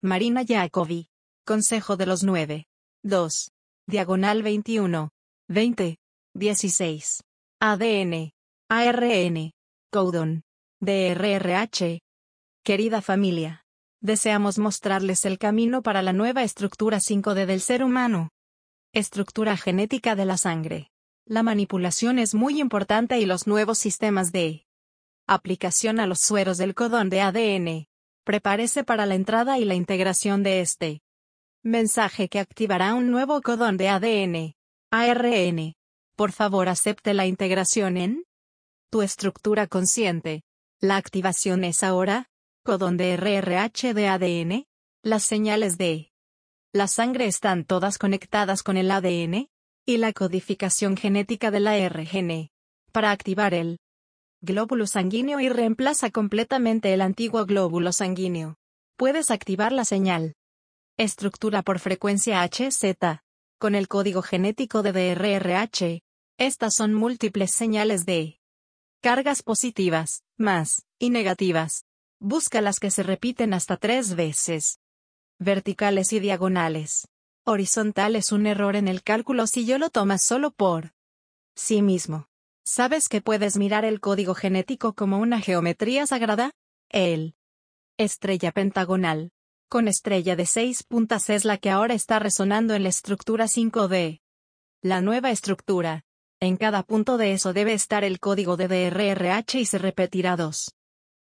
Marina Jacobi. Consejo de los 9. 2. Diagonal 21. 20. 16. ADN. ARN. Codon. DRRH. Querida familia. Deseamos mostrarles el camino para la nueva estructura 5D del ser humano. Estructura genética de la sangre. La manipulación es muy importante y los nuevos sistemas de aplicación a los sueros del codón de ADN. Prepárese para la entrada y la integración de este mensaje que activará un nuevo codón de ADN. ARN. Por favor acepte la integración en tu estructura consciente. La activación es ahora, codón de RRH de ADN. Las señales de la sangre están todas conectadas con el ADN y la codificación genética de la RGN. Para activar el glóbulo sanguíneo y reemplaza completamente el antiguo glóbulo sanguíneo. Puedes activar la señal. Estructura por frecuencia HZ. Con el código genético de DRRH. Estas son múltiples señales de Cargas positivas, más, y negativas. Busca las que se repiten hasta tres veces. Verticales y diagonales. Horizontal es un error en el cálculo si yo lo tomas solo por sí mismo. ¿Sabes que puedes mirar el código genético como una geometría sagrada? El estrella pentagonal, con estrella de seis puntas es la que ahora está resonando en la estructura 5D. La nueva estructura, en cada punto de eso debe estar el código de DRRH y se repetirá dos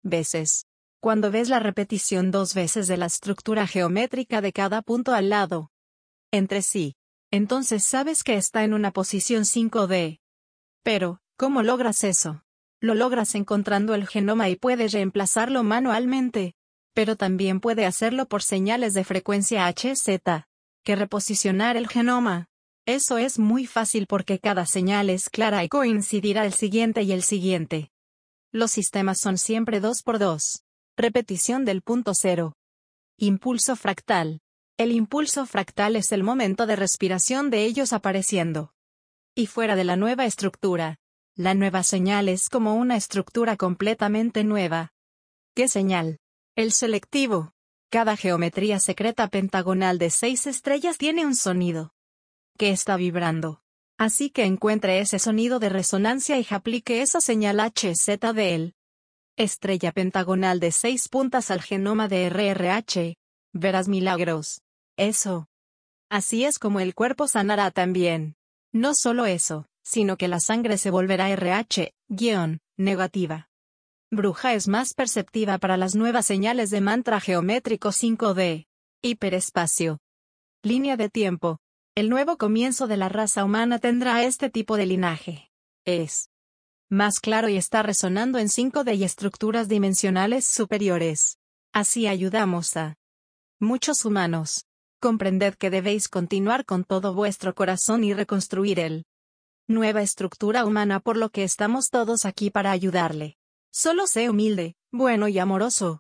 veces. Cuando ves la repetición dos veces de la estructura geométrica de cada punto al lado entre sí, entonces sabes que está en una posición 5D. Pero, ¿cómo logras eso? Lo logras encontrando el genoma y puedes reemplazarlo manualmente. Pero también puede hacerlo por señales de frecuencia HZ. Que reposicionar el genoma. Eso es muy fácil porque cada señal es clara y coincidirá el siguiente y el siguiente. Los sistemas son siempre 2 por 2. Repetición del punto cero. Impulso fractal. El impulso fractal es el momento de respiración de ellos apareciendo. Y fuera de la nueva estructura. La nueva señal es como una estructura completamente nueva. ¿Qué señal? El selectivo. Cada geometría secreta pentagonal de seis estrellas tiene un sonido que está vibrando. Así que encuentre ese sonido de resonancia y aplique esa señal HZ de él. Estrella pentagonal de seis puntas al genoma de RRH. Verás milagros. Eso. Así es como el cuerpo sanará también. No solo eso, sino que la sangre se volverá RH, guion, negativa. Bruja es más perceptiva para las nuevas señales de mantra geométrico 5D. Hiperespacio. Línea de tiempo, el nuevo comienzo de la raza humana tendrá este tipo de linaje. Es más claro y está resonando en 5D y estructuras dimensionales superiores. Así ayudamos a muchos humanos. Comprended que debéis continuar con todo vuestro corazón y reconstruir el nueva estructura humana por lo que estamos todos aquí para ayudarle. Solo sé humilde, bueno y amoroso.